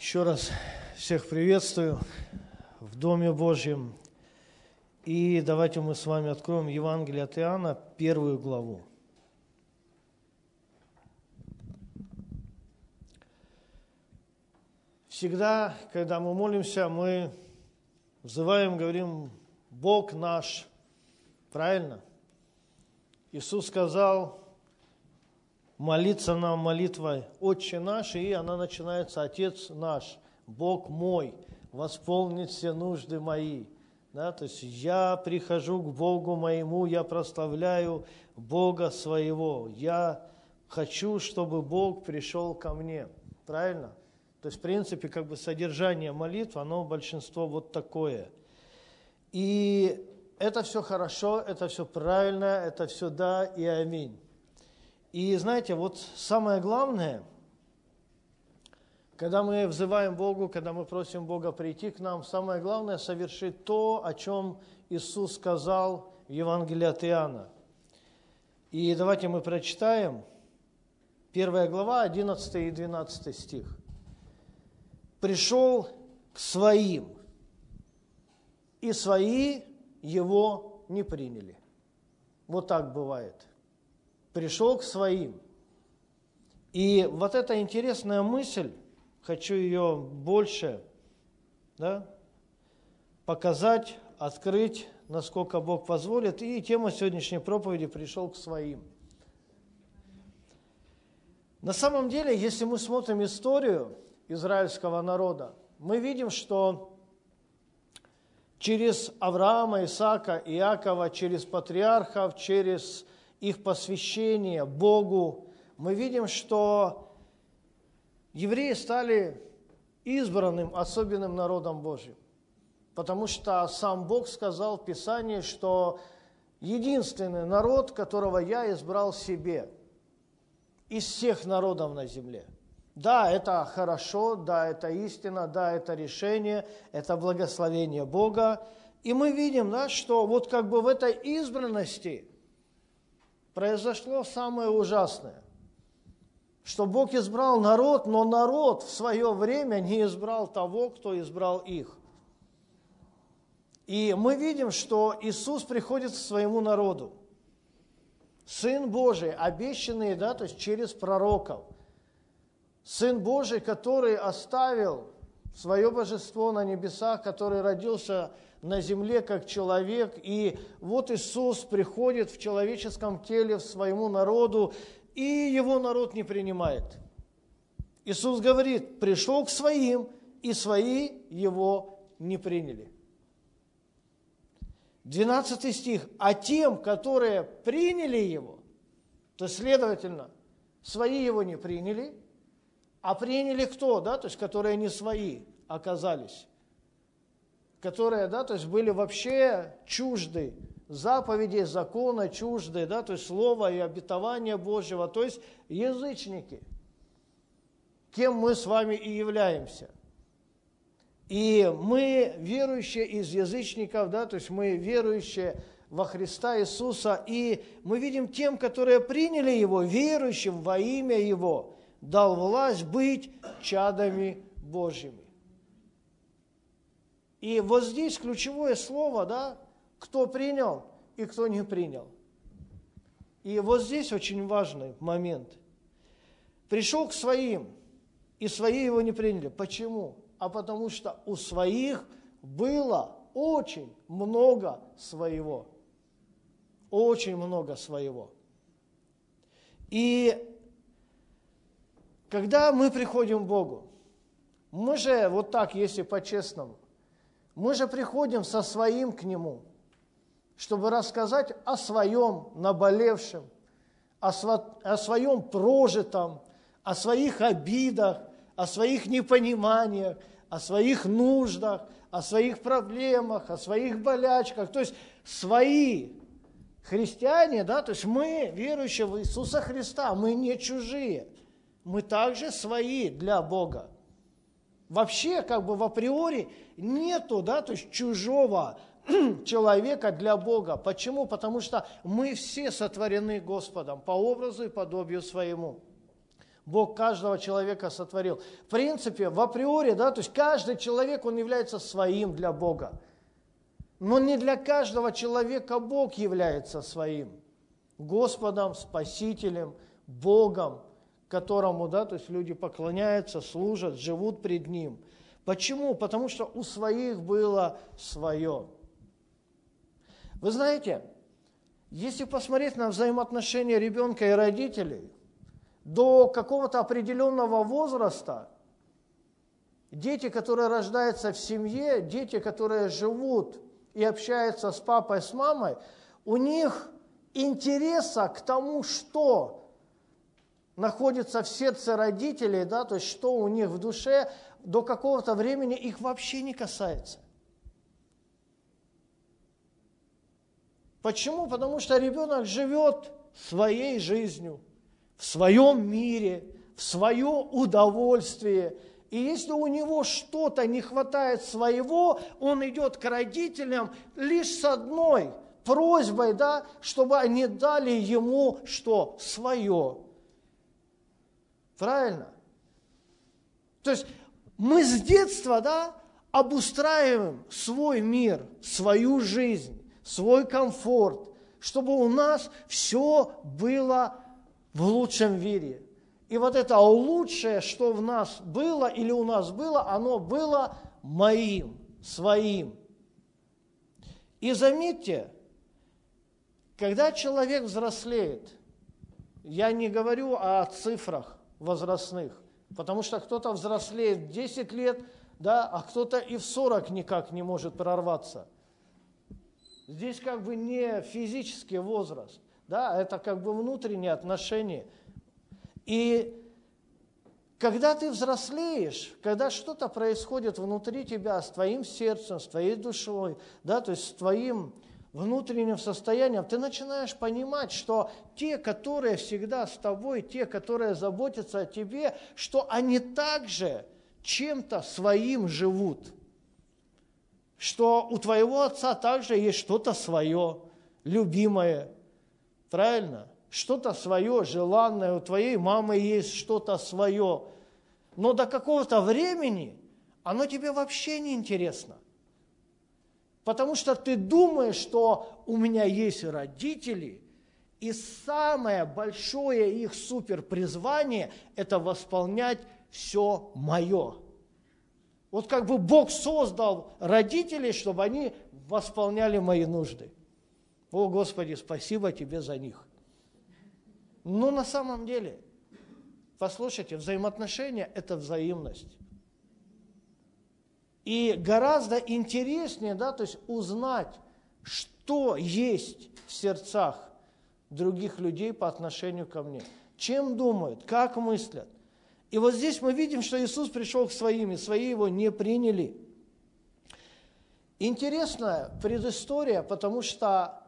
Еще раз всех приветствую в Доме Божьем. И давайте мы с вами откроем Евангелие от Иоанна, первую главу. Всегда, когда мы молимся, мы взываем, говорим, Бог наш. Правильно? Иисус сказал, молиться нам молитвой «Отче наш», и она начинается «Отец наш, Бог мой, восполнит все нужды мои». Да, то есть я прихожу к Богу моему, я прославляю Бога своего, я хочу, чтобы Бог пришел ко мне. Правильно? То есть, в принципе, как бы содержание молитв, оно большинство вот такое. И это все хорошо, это все правильно, это все да и аминь. И знаете, вот самое главное, когда мы взываем Богу, когда мы просим Бога прийти к нам, самое главное совершить то, о чем Иисус сказал в Евангелии от Иоанна. И давайте мы прочитаем первая глава, 11 и 12 стих. «Пришел к своим, и свои его не приняли». Вот так бывает пришел к своим. И вот эта интересная мысль, хочу ее больше да, показать, открыть, насколько Бог позволит. И тема сегодняшней проповеди «Пришел к своим». На самом деле, если мы смотрим историю израильского народа, мы видим, что через Авраама, Исаака, Иакова, через патриархов, через их посвящение Богу, мы видим, что евреи стали избранным особенным народом Божьим. Потому что сам Бог сказал в Писании, что единственный народ, которого я избрал себе из всех народов на земле. Да, это хорошо, да, это истина, да, это решение, это благословение Бога. И мы видим, да, что вот как бы в этой избранности – произошло самое ужасное, что Бог избрал народ, но народ в свое время не избрал того, кто избрал их. И мы видим, что Иисус приходит к своему народу. Сын Божий, обещанный, да, то есть через пророков. Сын Божий, который оставил свое божество на небесах, который родился на земле как человек. И вот Иисус приходит в человеческом теле в своему народу, и его народ не принимает. Иисус говорит, пришел к своим, и свои его не приняли. 12 стих. А тем, которые приняли его, то следовательно, свои его не приняли, а приняли кто, да, то есть которые не свои оказались? Которые, да, то есть были вообще чужды заповедей, закона, чужды, да, то есть слова и обетования Божьего, то есть язычники, кем мы с вами и являемся. И мы, верующие из язычников, да, то есть мы верующие во Христа Иисуса, и мы видим тем, которые приняли Его, верующим во имя Его, дал власть быть чадами Божьими. И вот здесь ключевое слово, да, кто принял и кто не принял. И вот здесь очень важный момент. Пришел к своим, и свои его не приняли. Почему? А потому что у своих было очень много своего. Очень много своего. И когда мы приходим к Богу, мы же вот так, если по-честному, мы же приходим со своим к Нему, чтобы рассказать о своем наболевшем, о, сво, о своем прожитом, о своих обидах, о своих непониманиях, о своих нуждах, о своих проблемах, о своих болячках. То есть свои христиане, да, то есть мы, верующие в Иисуса Христа, мы не чужие, мы также свои для Бога. Вообще, как бы в априори нету, да, то есть чужого человека для Бога. Почему? Потому что мы все сотворены Господом по образу и подобию своему. Бог каждого человека сотворил. В принципе, в априори, да, то есть каждый человек, он является своим для Бога. Но не для каждого человека Бог является своим. Господом, Спасителем, Богом, которому, да, то есть люди поклоняются, служат, живут пред Ним. Почему? Потому что у своих было свое. Вы знаете, если посмотреть на взаимоотношения ребенка и родителей, до какого-то определенного возраста дети, которые рождаются в семье, дети, которые живут и общаются с папой, с мамой, у них интереса к тому, что находится в сердце родителей, да, то есть что у них в душе, до какого-то времени их вообще не касается. Почему? Потому что ребенок живет своей жизнью, в своем мире, в свое удовольствие. И если у него что-то не хватает своего, он идет к родителям лишь с одной просьбой, да, чтобы они дали ему что? Свое. Правильно? То есть мы с детства, да, обустраиваем свой мир, свою жизнь свой комфорт, чтобы у нас все было в лучшем виде. И вот это лучшее, что в нас было или у нас было, оно было моим, своим. И заметьте, когда человек взрослеет, я не говорю о цифрах возрастных, потому что кто-то взрослеет в 10 лет, да, а кто-то и в 40 никак не может прорваться – Здесь как бы не физический возраст, да, это как бы внутренние отношения. И когда ты взрослеешь, когда что-то происходит внутри тебя с твоим сердцем, с твоей душой, да, то есть с твоим внутренним состоянием, ты начинаешь понимать, что те, которые всегда с тобой, те, которые заботятся о тебе, что они также чем-то своим живут – что у твоего отца также есть что-то свое, любимое, правильно? Что-то свое, желанное, у твоей мамы есть что-то свое. Но до какого-то времени оно тебе вообще не интересно. Потому что ты думаешь, что у меня есть родители, и самое большое их суперпризвание – это восполнять все мое. Вот как бы Бог создал родителей, чтобы они восполняли мои нужды. О, Господи, спасибо Тебе за них. Но на самом деле, послушайте, взаимоотношения – это взаимность. И гораздо интереснее, да, то есть узнать, что есть в сердцах других людей по отношению ко мне. Чем думают, как мыслят. И вот здесь мы видим, что Иисус пришел к своим, и свои его не приняли. Интересная предыстория, потому что,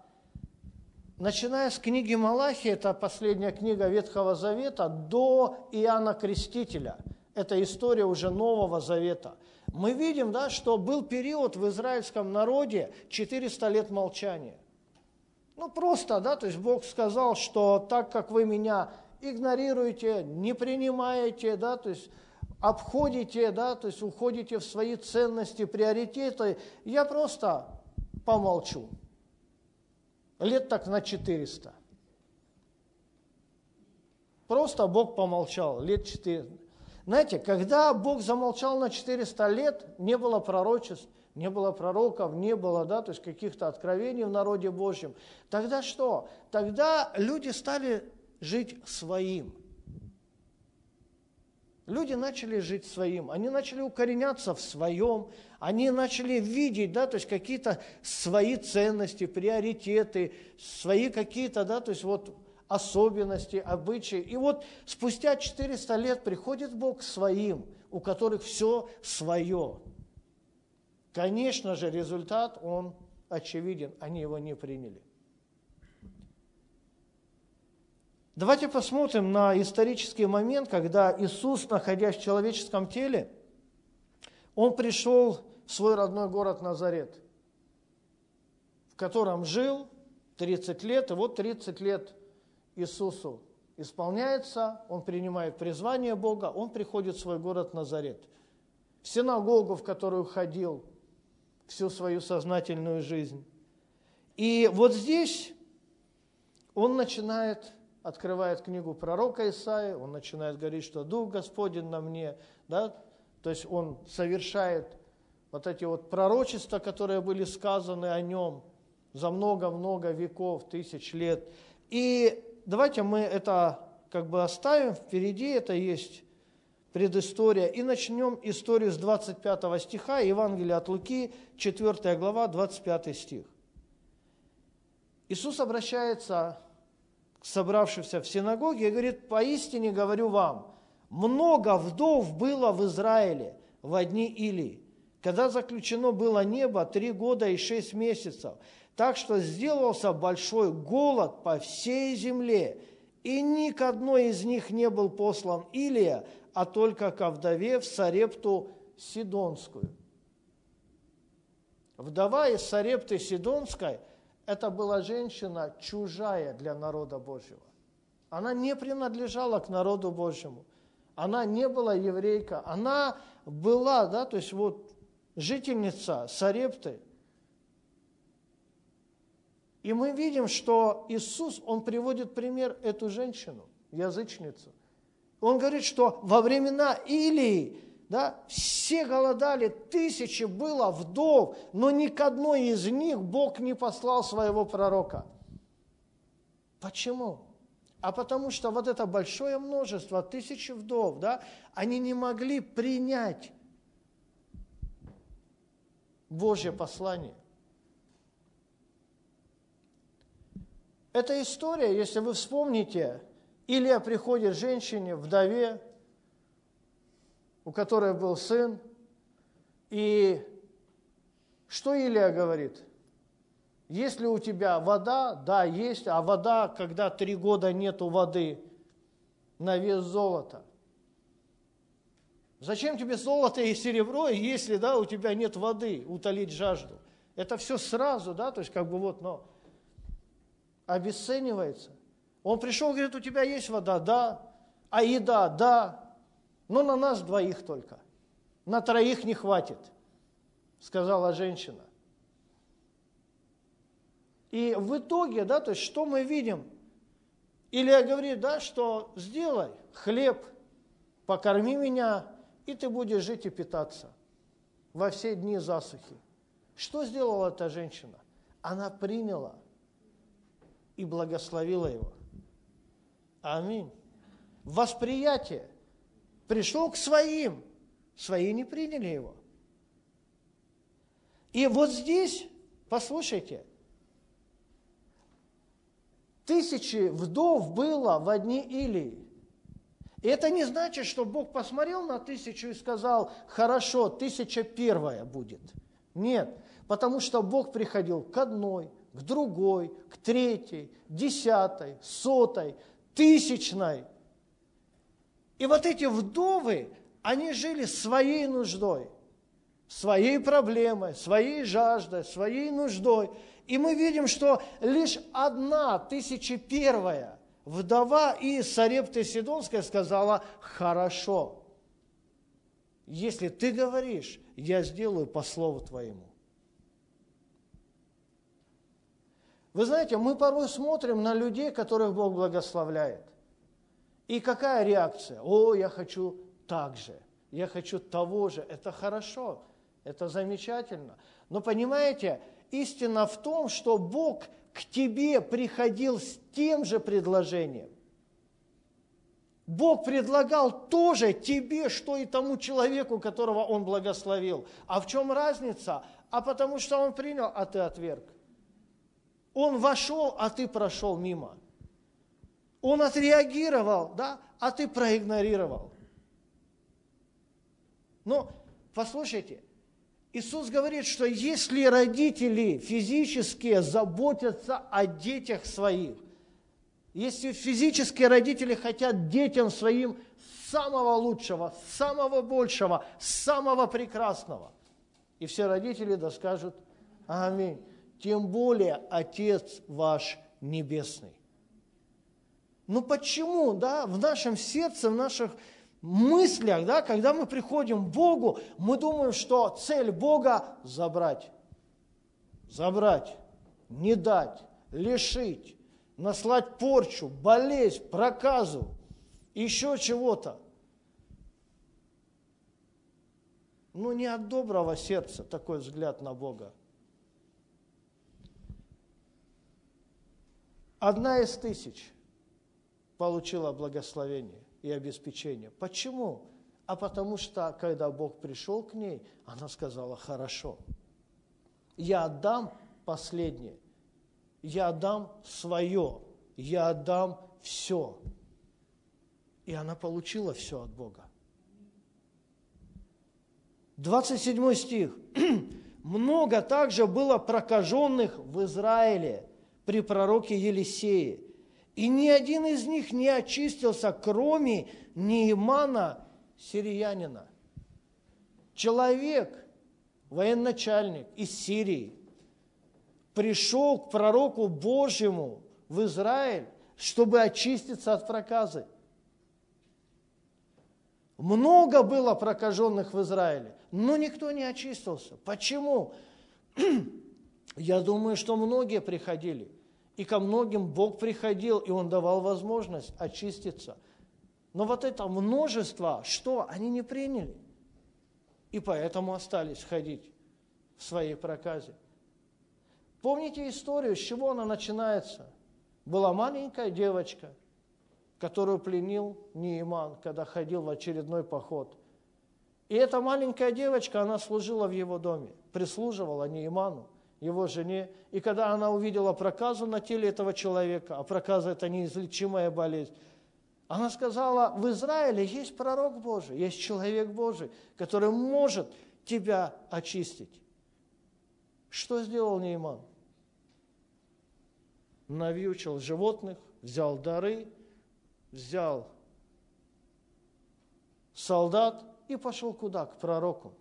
начиная с книги Малахи, это последняя книга Ветхого Завета, до Иоанна Крестителя, это история уже Нового Завета, мы видим, да, что был период в израильском народе 400 лет молчания. Ну, просто, да, то есть Бог сказал, что так как вы меня игнорируете, не принимаете, да, то есть обходите, да, то есть уходите в свои ценности, приоритеты, я просто помолчу. Лет так на 400. Просто Бог помолчал, лет 400. Знаете, когда Бог замолчал на 400 лет, не было пророчеств, не было пророков, не было, да, то есть каких-то откровений в народе Божьем. Тогда что? Тогда люди стали жить своим. Люди начали жить своим, они начали укореняться в своем, они начали видеть, да, то есть какие-то свои ценности, приоритеты, свои какие-то, да, то есть вот особенности, обычаи. И вот спустя 400 лет приходит Бог к своим, у которых все свое. Конечно же, результат, он очевиден, они его не приняли. Давайте посмотрим на исторический момент, когда Иисус, находясь в человеческом теле, Он пришел в свой родной город Назарет, в котором жил 30 лет, и вот 30 лет Иисусу исполняется, он принимает призвание Бога, он приходит в свой город Назарет. В синагогу, в которую ходил всю свою сознательную жизнь. И вот здесь он начинает, открывает книгу пророка Исаи, он начинает говорить, что Дух Господень на мне, да, то есть он совершает вот эти вот пророчества, которые были сказаны о нем за много-много веков, тысяч лет. И давайте мы это как бы оставим. Впереди, это есть предыстория, и начнем историю с 25 стиха, Евангелия от Луки, 4 глава, 25 стих. Иисус обращается к собравшимся в синагоге и говорит, «Поистине говорю вам, много вдов было в Израиле в одни Илии, когда заключено было небо три года и шесть месяцев, так что сделался большой голод по всей земле, и ни к одной из них не был послан Илия, а только ко вдове в Сарепту Сидонскую. Вдова из Сарепты Сидонской – это была женщина чужая для народа Божьего. Она не принадлежала к народу Божьему. Она не была еврейка. Она была, да, то есть вот жительница Сарепты. И мы видим, что Иисус, Он приводит пример эту женщину, язычницу. Он говорит, что во времена Илии да, все голодали, тысячи было вдов, но ни к одной из них Бог не послал своего пророка. Почему? А потому что вот это большое множество, тысячи вдов, да, они не могли принять Божье послание. Эта история, если вы вспомните, Илья приходит женщине, вдове, у которой был сын. И что Илия говорит? Есть ли у тебя вода? Да, есть. А вода, когда три года нету воды, на вес золота. Зачем тебе золото и серебро, если да, у тебя нет воды утолить жажду? Это все сразу, да, то есть как бы вот, но обесценивается. Он пришел, говорит, у тебя есть вода? Да. А еда? Да но на нас двоих только. На троих не хватит, сказала женщина. И в итоге, да, то есть что мы видим? Илья говорит, да, что сделай хлеб, покорми меня, и ты будешь жить и питаться во все дни засухи. Что сделала эта женщина? Она приняла и благословила его. Аминь. Восприятие пришел к своим, свои не приняли его. И вот здесь, послушайте, тысячи вдов было в одни Илии. И это не значит, что Бог посмотрел на тысячу и сказал, хорошо, тысяча первая будет. Нет, потому что Бог приходил к одной, к другой, к третьей, десятой, сотой, тысячной. И вот эти вдовы, они жили своей нуждой, своей проблемой, своей жаждой, своей нуждой. И мы видим, что лишь одна, тысяча первая, вдова из Сарепты Сидонской сказала, хорошо, если ты говоришь, я сделаю по слову твоему. Вы знаете, мы порой смотрим на людей, которых Бог благословляет. И какая реакция? О, я хочу так же, я хочу того же. Это хорошо, это замечательно. Но понимаете, истина в том, что Бог к тебе приходил с тем же предложением. Бог предлагал тоже тебе, что и тому человеку, которого Он благословил. А в чем разница? А потому что Он принял, а ты отверг. Он вошел, а ты прошел мимо. Он отреагировал, да, а ты проигнорировал. Но послушайте, Иисус говорит, что если родители физические заботятся о детях своих, если физические родители хотят детям своим самого лучшего, самого большего, самого прекрасного, и все родители да скажут Аминь. Тем более Отец ваш Небесный. Ну почему, да, в нашем сердце, в наших мыслях, да, когда мы приходим к Богу, мы думаем, что цель Бога – забрать. Забрать, не дать, лишить, наслать порчу, болезнь, проказу, еще чего-то. Ну, не от доброго сердца такой взгляд на Бога. Одна из тысяч получила благословение и обеспечение. Почему? А потому что, когда Бог пришел к ней, она сказала, хорошо, я отдам последнее, я отдам свое, я отдам все. И она получила все от Бога. 27 стих. «Много также было прокаженных в Израиле при пророке Елисее, и ни один из них не очистился, кроме Неимана сириянина. Человек, военачальник из Сирии, пришел к пророку Божьему в Израиль, чтобы очиститься от проказы. Много было прокаженных в Израиле, но никто не очистился. Почему? Я думаю, что многие приходили – и ко многим Бог приходил, и Он давал возможность очиститься. Но вот это множество, что они не приняли. И поэтому остались ходить в своей проказе. Помните историю, с чего она начинается? Была маленькая девочка, которую пленил Неиман, когда ходил в очередной поход. И эта маленькая девочка, она служила в его доме, прислуживала Неиману его жене. И когда она увидела проказу на теле этого человека, а проказа – это неизлечимая болезнь, она сказала, в Израиле есть пророк Божий, есть человек Божий, который может тебя очистить. Что сделал Нейман? Навьючил животных, взял дары, взял солдат и пошел куда? К пророку.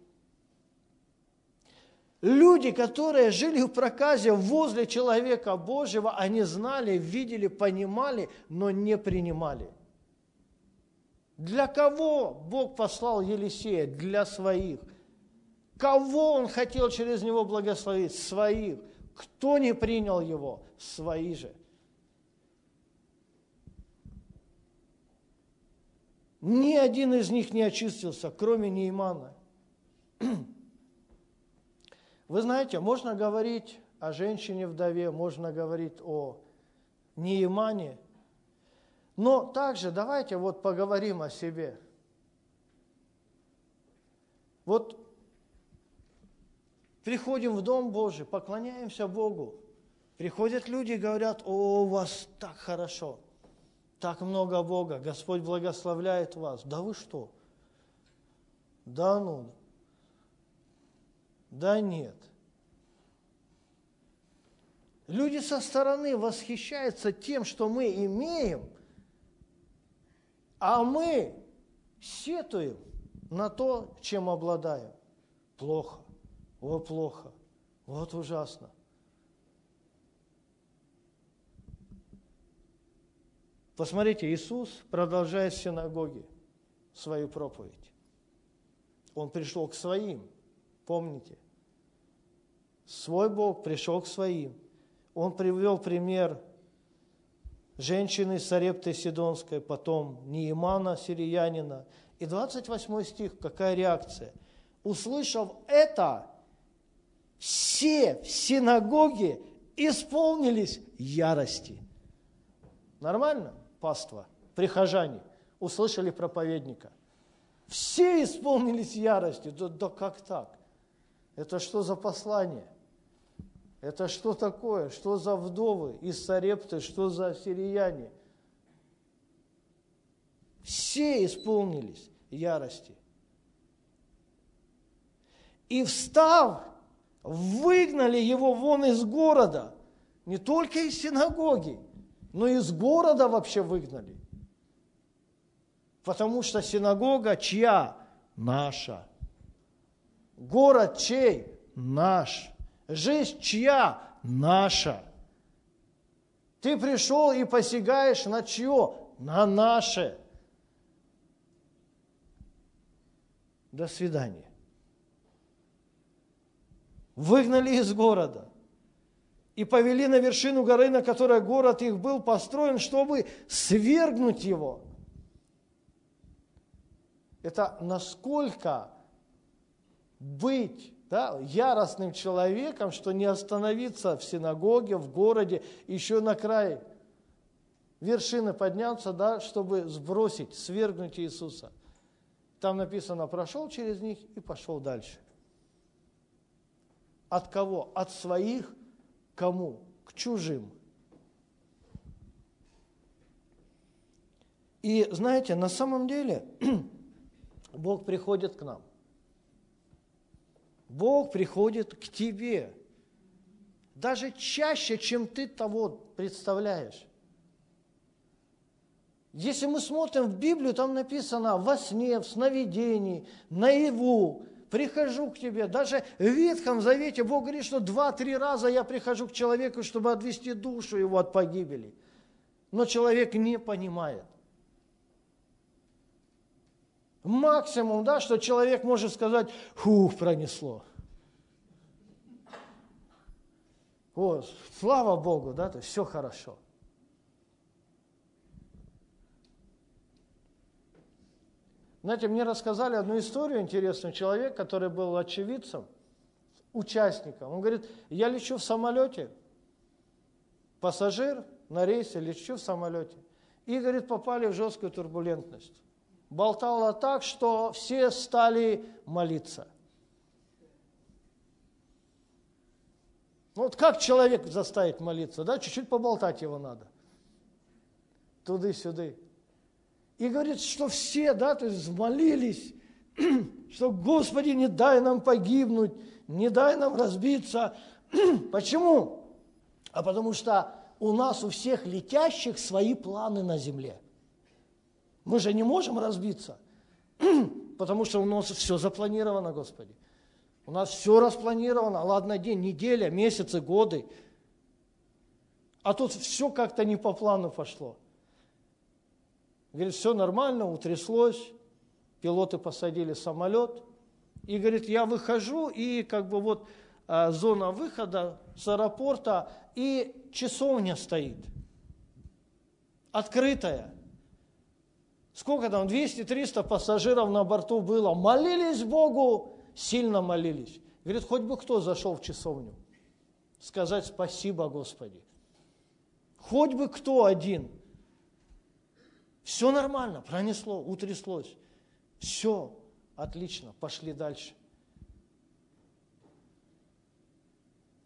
Люди, которые жили в проказе возле человека Божьего, они знали, видели, понимали, но не принимали. Для кого Бог послал Елисея? Для своих. Кого Он хотел через него благословить? Своих. Кто не принял его? Свои же. Ни один из них не очистился, кроме Неймана. Вы знаете, можно говорить о женщине-вдове, можно говорить о Неимане, но также давайте вот поговорим о себе. Вот приходим в Дом Божий, поклоняемся Богу. Приходят люди и говорят, о, у вас так хорошо, так много Бога, Господь благословляет вас. Да вы что? Да ну, да нет. Люди со стороны восхищаются тем, что мы имеем, а мы сетуем на то, чем обладаем. Плохо, о, плохо, вот ужасно. Посмотрите, Иисус продолжает в синагоге свою проповедь. Он пришел к своим, помните? Свой Бог пришел к своим. Он привел пример женщины Сарепты Сидонской, потом Неимана Сириянина. И 28 стих, какая реакция? Услышав это, все в синагоге исполнились ярости. Нормально, паства, прихожане, услышали проповедника. Все исполнились ярости. Да, да как так? Это что за послание? Это что такое? Что за вдовы из Сарепты? Что за сирияне? Все исполнились ярости. И встав, выгнали его вон из города. Не только из синагоги, но из города вообще выгнали. Потому что синагога чья? Наша. Город чей? Наш. Жизнь чья? Наша. Ты пришел и посягаешь на чье? на наше. До свидания. Выгнали из города и повели на вершину горы, на которой город их был построен, чтобы свергнуть его. Это насколько быть да, яростным человеком, что не остановиться в синагоге, в городе, еще на край вершины подняться, да, чтобы сбросить, свергнуть Иисуса. Там написано, прошел через них и пошел дальше. От кого? От своих кому? К чужим. И знаете, на самом деле Бог приходит к нам. Бог приходит к тебе. Даже чаще, чем ты того представляешь. Если мы смотрим в Библию, там написано во сне, в сновидении, наяву, прихожу к тебе. Даже в Ветхом Завете Бог говорит, что два-три раза я прихожу к человеку, чтобы отвести душу его от погибели. Но человек не понимает. Максимум, да, что человек может сказать, фух, пронесло. О, слава Богу, да, то есть все хорошо. Знаете, мне рассказали одну историю интересную. Человек, который был очевидцем, участником, он говорит, я лечу в самолете, пассажир на рейсе, лечу в самолете. И, говорит, попали в жесткую турбулентность болтала так, что все стали молиться. Ну, вот как человек заставить молиться, да? Чуть-чуть поболтать его надо. Туды-сюды. И говорит, что все, да, то есть молились, что, Господи, не дай нам погибнуть, не дай нам разбиться. Почему? А потому что у нас у всех летящих свои планы на земле – мы же не можем разбиться, потому что у нас все запланировано, Господи. У нас все распланировано, ладно, день, неделя, месяцы, годы. А тут все как-то не по плану пошло. Говорит, все нормально, утряслось, пилоты посадили самолет. И говорит, я выхожу, и как бы вот а, зона выхода с аэропорта, и часовня стоит, открытая. Сколько там, 200-300 пассажиров на борту было. Молились Богу, сильно молились. Говорит, хоть бы кто зашел в часовню. Сказать спасибо, Господи. Хоть бы кто один. Все нормально, пронесло, утряслось. Все, отлично, пошли дальше.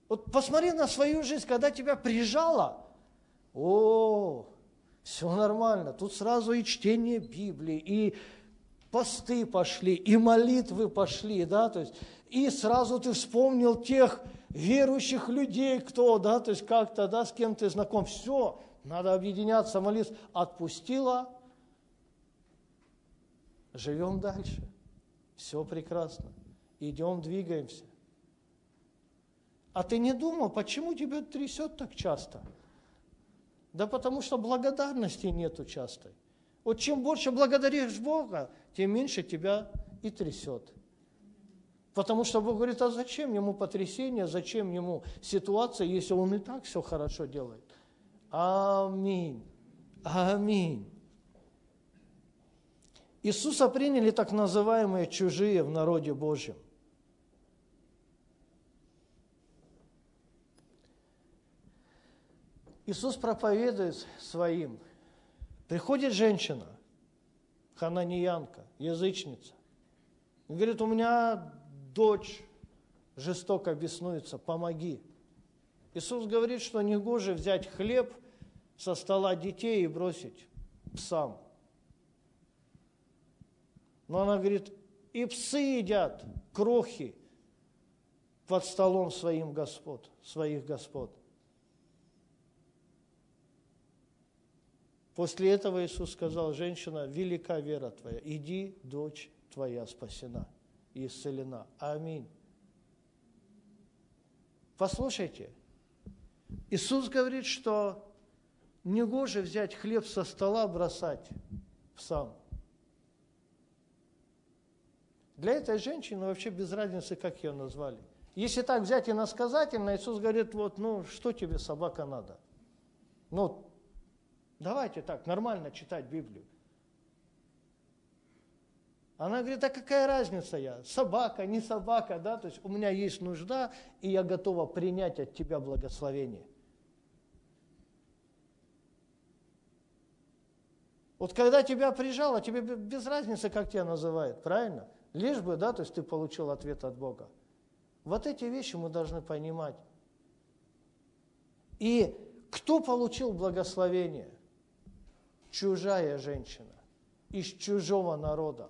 Вот посмотри на свою жизнь, когда тебя прижало. О, все нормально. Тут сразу и чтение Библии, и посты пошли, и молитвы пошли, да, то есть, и сразу ты вспомнил тех верующих людей, кто, да, то есть как-то, да, с кем ты знаком, все, надо объединяться, молиться, отпустила, живем дальше, все прекрасно, идем, двигаемся. А ты не думал, почему тебя трясет так часто? Да потому что благодарности нету часто. Вот чем больше благодаришь Бога, тем меньше тебя и трясет. Потому что Бог говорит, а зачем ему потрясение, зачем ему ситуация, если он и так все хорошо делает. Аминь. Аминь. Иисуса приняли так называемые чужие в народе Божьем. Иисус проповедует своим. Приходит женщина, хананиянка, язычница, говорит, у меня дочь жестоко беснуется, помоги. Иисус говорит, что не гоже взять хлеб со стола детей и бросить псам. Но она говорит, и псы едят крохи под столом своим господ, своих господ. После этого Иисус сказал, женщина, велика вера твоя, иди, дочь твоя спасена и исцелена. Аминь. Послушайте, Иисус говорит, что негоже взять хлеб со стола, бросать псам. Для этой женщины вообще без разницы, как ее назвали. Если так взять иносказательно, Иисус говорит, вот, ну, что тебе, собака, надо? Ну, давайте так, нормально читать Библию. Она говорит, а какая разница я? Собака, не собака, да? То есть у меня есть нужда, и я готова принять от тебя благословение. Вот когда тебя прижало, тебе без разницы, как тебя называют, правильно? Лишь бы, да, то есть ты получил ответ от Бога. Вот эти вещи мы должны понимать. И кто получил благословение? Чужая женщина из чужого народа.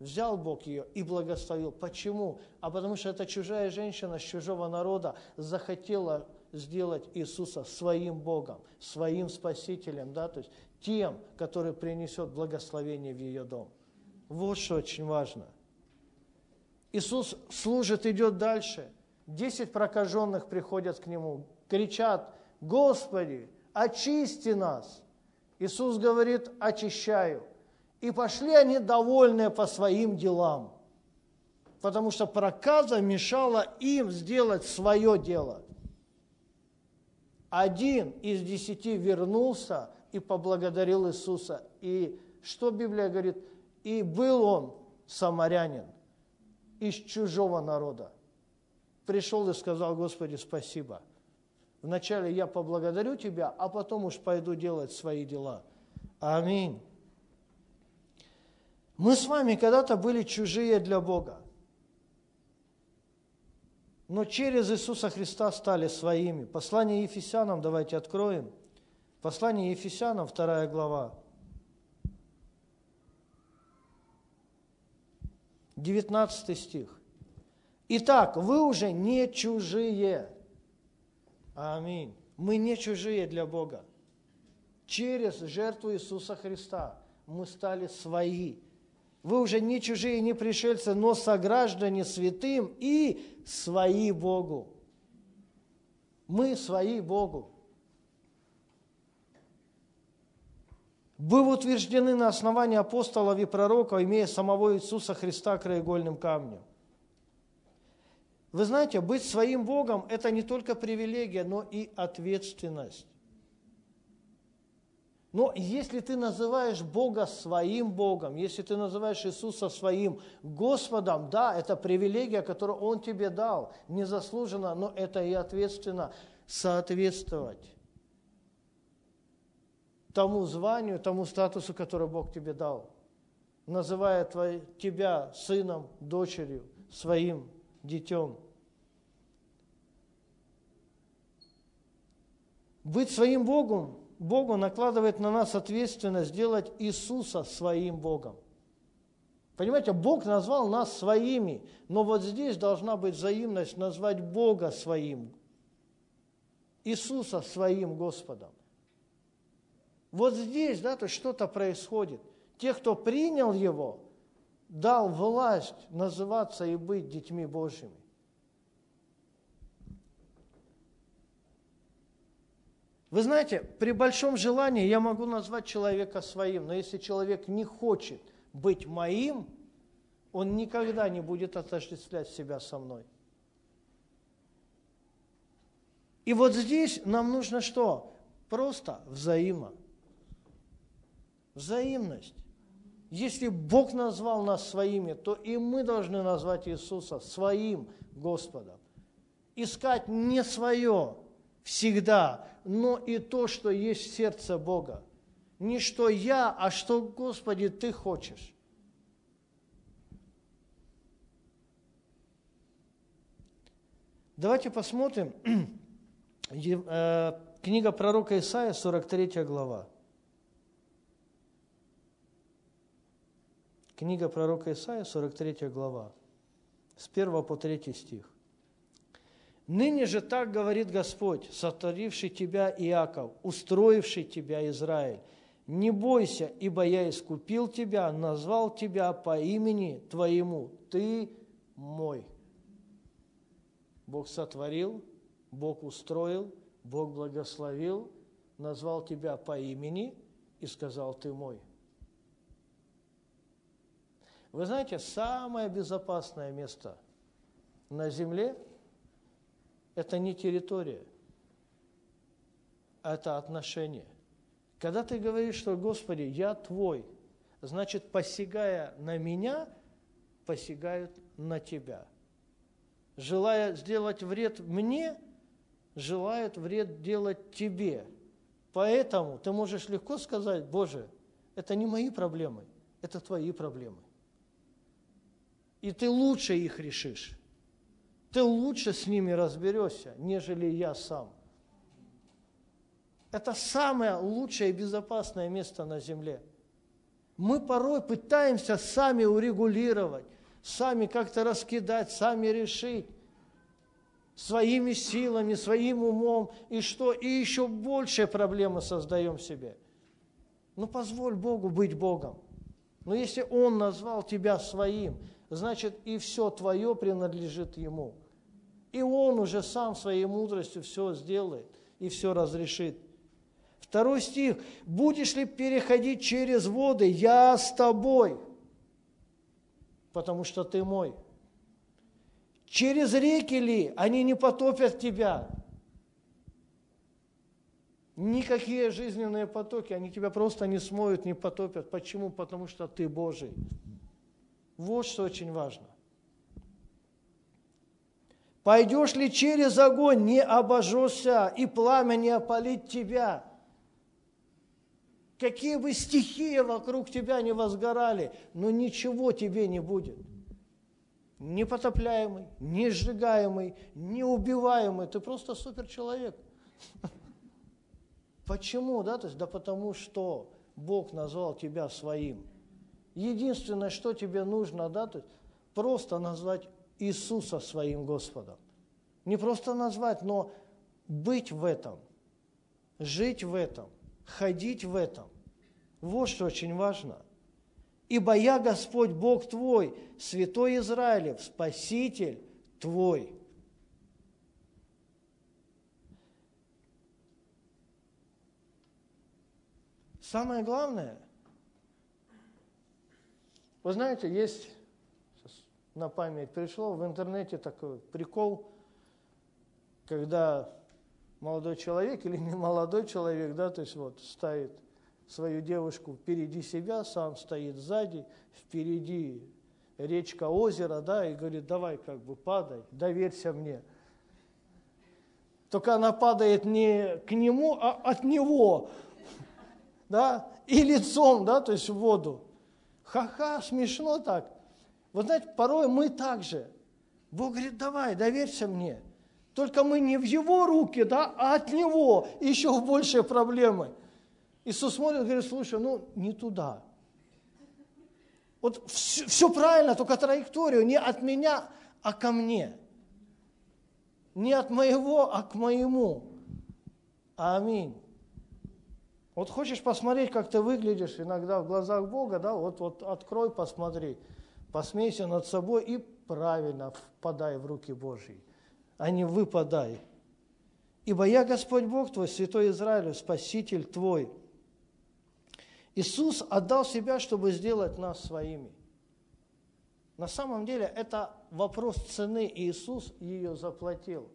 Взял Бог ее и благословил. Почему? А потому что эта чужая женщина с чужого народа захотела сделать Иисуса своим Богом, своим Спасителем, да, то есть тем, который принесет благословение в ее дом. Вот что очень важно. Иисус служит, идет дальше. Десять прокаженных приходят к Нему, кричат, Господи, очисти нас. Иисус говорит, очищаю. И пошли они довольные по своим делам, потому что проказа мешала им сделать свое дело. Один из десяти вернулся и поблагодарил Иисуса. И что Библия говорит? И был он самарянин из чужого народа. Пришел и сказал, Господи, спасибо. Вначале я поблагодарю Тебя, а потом уж пойду делать свои дела. Аминь. Мы с вами когда-то были чужие для Бога, но через Иисуса Христа стали своими. Послание Ефесянам давайте откроем. Послание Ефесянам, вторая глава. 19 стих. Итак, вы уже не чужие. Аминь. Мы не чужие для Бога. Через жертву Иисуса Христа мы стали свои. Вы уже не чужие, не пришельцы, но сограждане святым и свои Богу. Мы свои Богу. Вы утверждены на основании апостолов и пророков, имея самого Иисуса Христа краеугольным камнем. Вы знаете, быть своим Богом – это не только привилегия, но и ответственность. Но если ты называешь Бога своим Богом, если ты называешь Иисуса своим Господом, да, это привилегия, которую Он тебе дал, незаслуженно, но это и ответственно соответствовать тому званию, тому статусу, который Бог тебе дал, называя твой, тебя сыном, дочерью, своим детем. Быть своим Богом, Богу накладывает на нас ответственность сделать Иисуса своим Богом. Понимаете, Бог назвал нас своими, но вот здесь должна быть взаимность назвать Бога своим, Иисуса своим Господом. Вот здесь, да, то что-то происходит. Те, кто принял Его, дал власть называться и быть детьми Божьими. Вы знаете, при большом желании я могу назвать человека своим, но если человек не хочет быть моим, он никогда не будет отождествлять себя со мной. И вот здесь нам нужно что? Просто взаимо. Взаимность. Если Бог назвал нас своими, то и мы должны назвать Иисуса своим Господом. Искать не свое всегда, но и то, что есть в сердце Бога. Не что я, а что, Господи, Ты хочешь. Давайте посмотрим. Э, книга пророка Исаия, 43 глава. Книга пророка Исаия, 43 глава, с 1 по 3 стих. «Ныне же так говорит Господь, сотворивший тебя Иаков, устроивший тебя Израиль. Не бойся, ибо я искупил тебя, назвал тебя по имени твоему. Ты мой». Бог сотворил, Бог устроил, Бог благословил, назвал тебя по имени и сказал, ты мой. Вы знаете, самое безопасное место на земле – это не территория, а это отношение. Когда ты говоришь, что, Господи, я Твой, значит, посягая на меня, посягают на Тебя. Желая сделать вред мне, желает вред делать Тебе. Поэтому ты можешь легко сказать, Боже, это не мои проблемы, это Твои проблемы и ты лучше их решишь. Ты лучше с ними разберешься, нежели я сам. Это самое лучшее и безопасное место на земле. Мы порой пытаемся сами урегулировать, сами как-то раскидать, сами решить своими силами, своим умом, и что, и еще больше проблемы создаем себе. Ну, позволь Богу быть Богом. Но если Он назвал тебя своим, значит и все твое принадлежит Ему. И Он уже сам своей мудростью все сделает и все разрешит. Второй стих. «Будешь ли переходить через воды? Я с тобой, потому что ты мой. Через реки ли? Они не потопят тебя. Никакие жизненные потоки, они тебя просто не смоют, не потопят. Почему? Потому что ты Божий. Вот что очень важно. Пойдешь ли через огонь, не обожжешься, и пламя не опалит тебя. Какие бы стихии вокруг тебя не возгорали, но ничего тебе не будет. Непотопляемый, не сжигаемый, неубиваемый. Ты просто суперчеловек. Почему? Да? То есть, да потому что Бог назвал тебя своим – Единственное, что тебе нужно, да, то есть просто назвать Иисуса своим Господом. Не просто назвать, но быть в этом, жить в этом, ходить в этом. Вот что очень важно. Ибо я Господь Бог твой, Святой Израилев, Спаситель твой. Самое главное – вы знаете, есть, на память пришло, в интернете такой прикол, когда молодой человек или не молодой человек, да, то есть вот ставит свою девушку впереди себя, сам стоит сзади, впереди речка, озеро, да, и говорит, давай как бы падай, доверься мне. Только она падает не к нему, а от него, да, и лицом, да, то есть в воду. Ха-ха, смешно так. Вы знаете, порой мы так же. Бог говорит, давай, доверься мне. Только мы не в его руки, да, а от него еще большие проблемы. Иисус смотрит говорит, слушай, ну не туда. Вот все, все правильно, только траекторию не от меня, а ко мне. Не от моего, а к моему. Аминь. Вот хочешь посмотреть, как ты выглядишь иногда в глазах Бога, да, вот, вот открой, посмотри, посмейся над собой и правильно впадай в руки Божьи, а не выпадай. Ибо я Господь Бог твой, Святой Израилю, Спаситель твой. Иисус отдал себя, чтобы сделать нас своими. На самом деле это вопрос цены, и Иисус ее заплатил.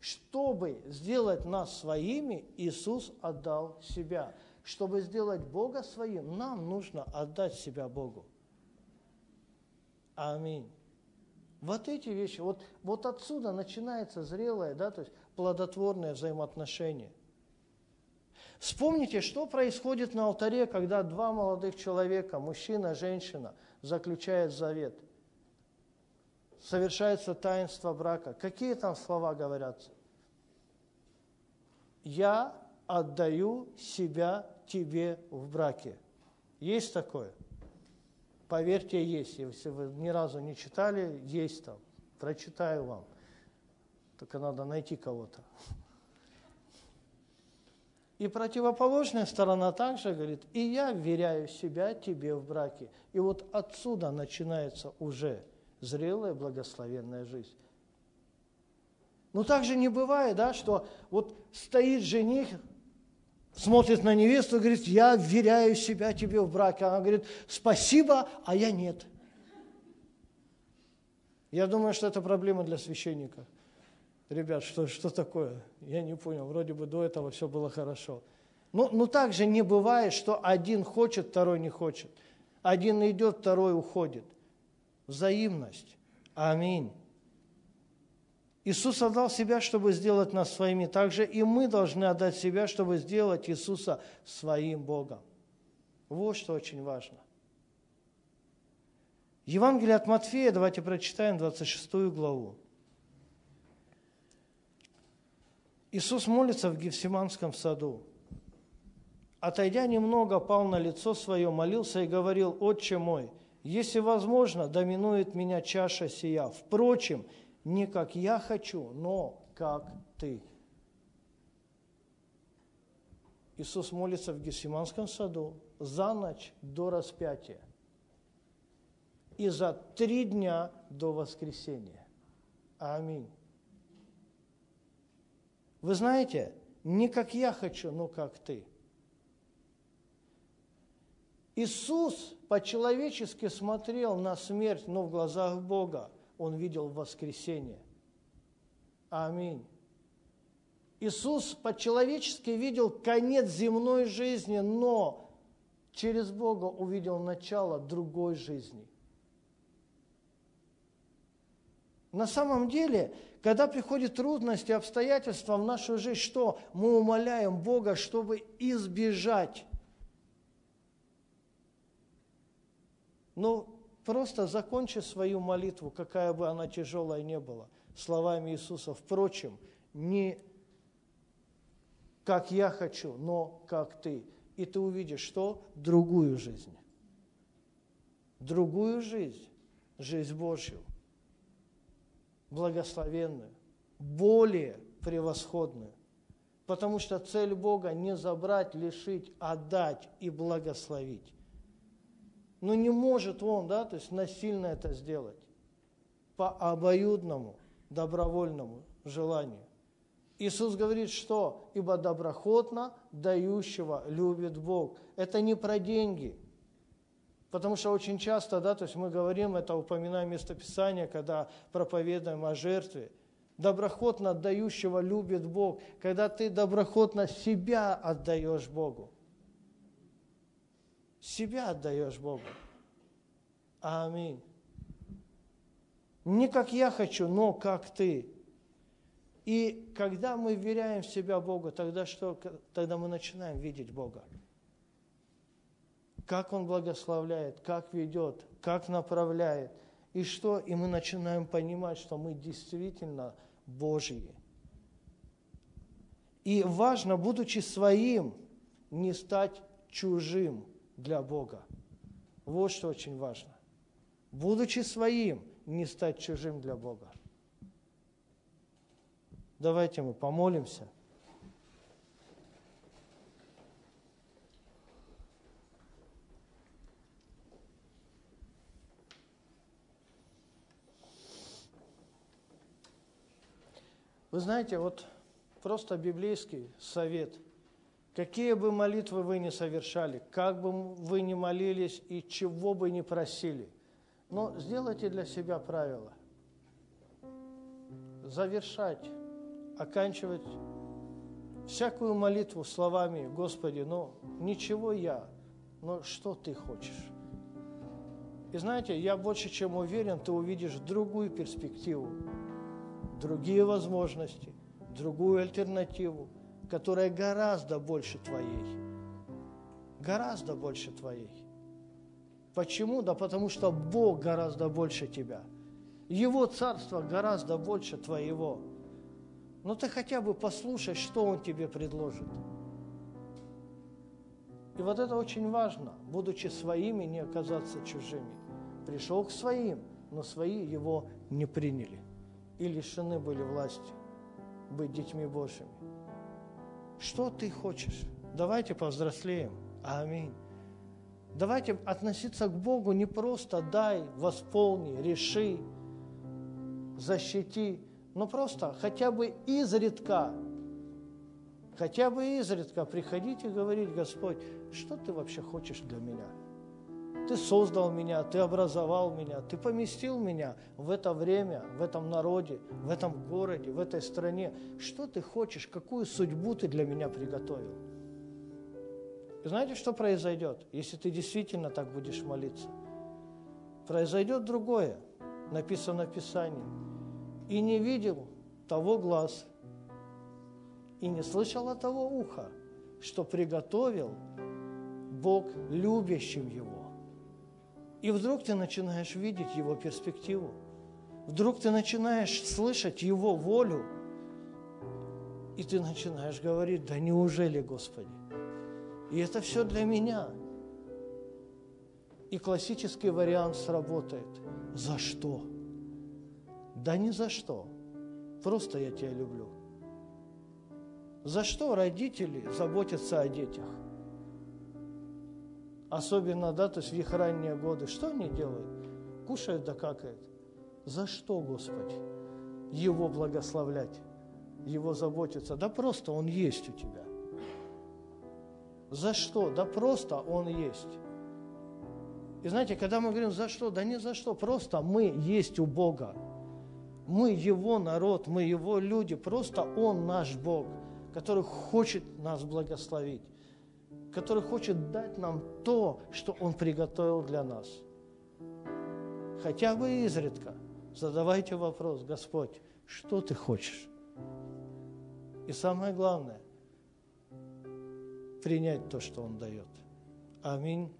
Чтобы сделать нас своими, Иисус отдал себя. Чтобы сделать Бога своим, нам нужно отдать себя Богу. Аминь. Вот эти вещи, вот, вот отсюда начинается зрелое, да, то есть плодотворное взаимоотношение. Вспомните, что происходит на алтаре, когда два молодых человека, мужчина женщина, заключают завет. Совершается таинство брака. Какие там слова говорятся? я отдаю себя тебе в браке. Есть такое? Поверьте, есть. Если вы ни разу не читали, есть там. Прочитаю вам. Только надо найти кого-то. И противоположная сторона также говорит, и я вверяю себя тебе в браке. И вот отсюда начинается уже зрелая благословенная жизнь. Но также не бывает, да, что вот стоит жених смотрит на невесту и говорит, я вверяю себя тебе в браке. Она говорит, спасибо, а я нет. Я думаю, что это проблема для священника. Ребят, что, что такое? Я не понял. Вроде бы до этого все было хорошо. Но, но так же не бывает, что один хочет, второй не хочет. Один идет, второй уходит. Взаимность. Аминь. Иисус отдал себя, чтобы сделать нас своими. Также и мы должны отдать себя, чтобы сделать Иисуса своим Богом. Вот что очень важно. Евангелие от Матфея, давайте прочитаем 26 главу. Иисус молится в Гефсиманском саду. Отойдя немного, пал на лицо свое, молился и говорил, «Отче мой, если возможно, доминует меня чаша сия. Впрочем, не как я хочу, но как ты. Иисус молится в Гефсиманском саду за ночь до распятия и за три дня до воскресения. Аминь. Вы знаете, не как я хочу, но как ты. Иисус по-человечески смотрел на смерть, но в глазах Бога он видел воскресение. Аминь. Иисус по-человечески видел конец земной жизни, но через Бога увидел начало другой жизни. На самом деле, когда приходят трудности, обстоятельства в нашу жизнь, что мы умоляем Бога, чтобы избежать. Но Просто закончи свою молитву, какая бы она тяжелая ни была, словами Иисуса. Впрочем, не как я хочу, но как ты. И ты увидишь что? Другую жизнь. Другую жизнь, жизнь Божью, благословенную, более превосходную. Потому что цель Бога не забрать, лишить, отдать и благословить. Но не может он, да, то есть насильно это сделать по обоюдному, добровольному желанию. Иисус говорит, что «ибо доброхотно дающего любит Бог». Это не про деньги. Потому что очень часто, да, то есть мы говорим, это упоминаем местописание, когда проповедуем о жертве. Доброхотно дающего любит Бог, когда ты доброхотно себя отдаешь Богу себя отдаешь Богу. Аминь. Не как я хочу, но как ты. И когда мы веряем в себя Богу, тогда что? Тогда мы начинаем видеть Бога. Как Он благословляет, как ведет, как направляет. И что? И мы начинаем понимать, что мы действительно Божьи. И важно, будучи своим, не стать чужим для Бога. Вот что очень важно. Будучи своим, не стать чужим для Бога. Давайте мы помолимся. Вы знаете, вот просто библейский совет – Какие бы молитвы вы ни совершали, как бы вы ни молились и чего бы ни просили, но сделайте для себя правило. Завершать, оканчивать всякую молитву словами «Господи, ну ничего я, но что Ты хочешь?» И знаете, я больше чем уверен, ты увидишь другую перспективу, другие возможности, другую альтернативу – которая гораздо больше твоей. Гораздо больше твоей. Почему? Да потому что Бог гораздо больше тебя. Его царство гораздо больше твоего. Но ты хотя бы послушай, что Он тебе предложит. И вот это очень важно, будучи своими, не оказаться чужими. Пришел к своим, но свои его не приняли и лишены были власти быть детьми Божьими. Что ты хочешь? Давайте повзрослеем. Аминь. Давайте относиться к Богу не просто дай, восполни, реши, защити, но просто хотя бы изредка хотя бы изредка приходить и говорить, Господь, что ты вообще хочешь для меня? Ты создал меня, ты образовал меня, ты поместил меня в это время, в этом народе, в этом городе, в этой стране. Что ты хочешь, какую судьбу ты для меня приготовил? И знаете, что произойдет, если ты действительно так будешь молиться? Произойдет другое, написано в Писании. «И не видел того глаз, и не слышал того уха, что приготовил Бог любящим его». И вдруг ты начинаешь видеть его перспективу. Вдруг ты начинаешь слышать его волю. И ты начинаешь говорить, да неужели, Господи? И это все для меня. И классический вариант сработает. За что? Да ни за что. Просто я тебя люблю. За что родители заботятся о детях? Особенно, да, то есть в их ранние годы. Что они делают? Кушают да какают. За что, Господи? Его благословлять, Его заботиться. Да просто Он есть у тебя. За что? Да просто Он есть. И знаете, когда мы говорим «за что?», да не за что, просто мы есть у Бога. Мы Его народ, мы Его люди, просто Он наш Бог, который хочет нас благословить который хочет дать нам то, что Он приготовил для нас. Хотя бы изредка задавайте вопрос, Господь, что Ты хочешь? И самое главное, принять то, что Он дает. Аминь.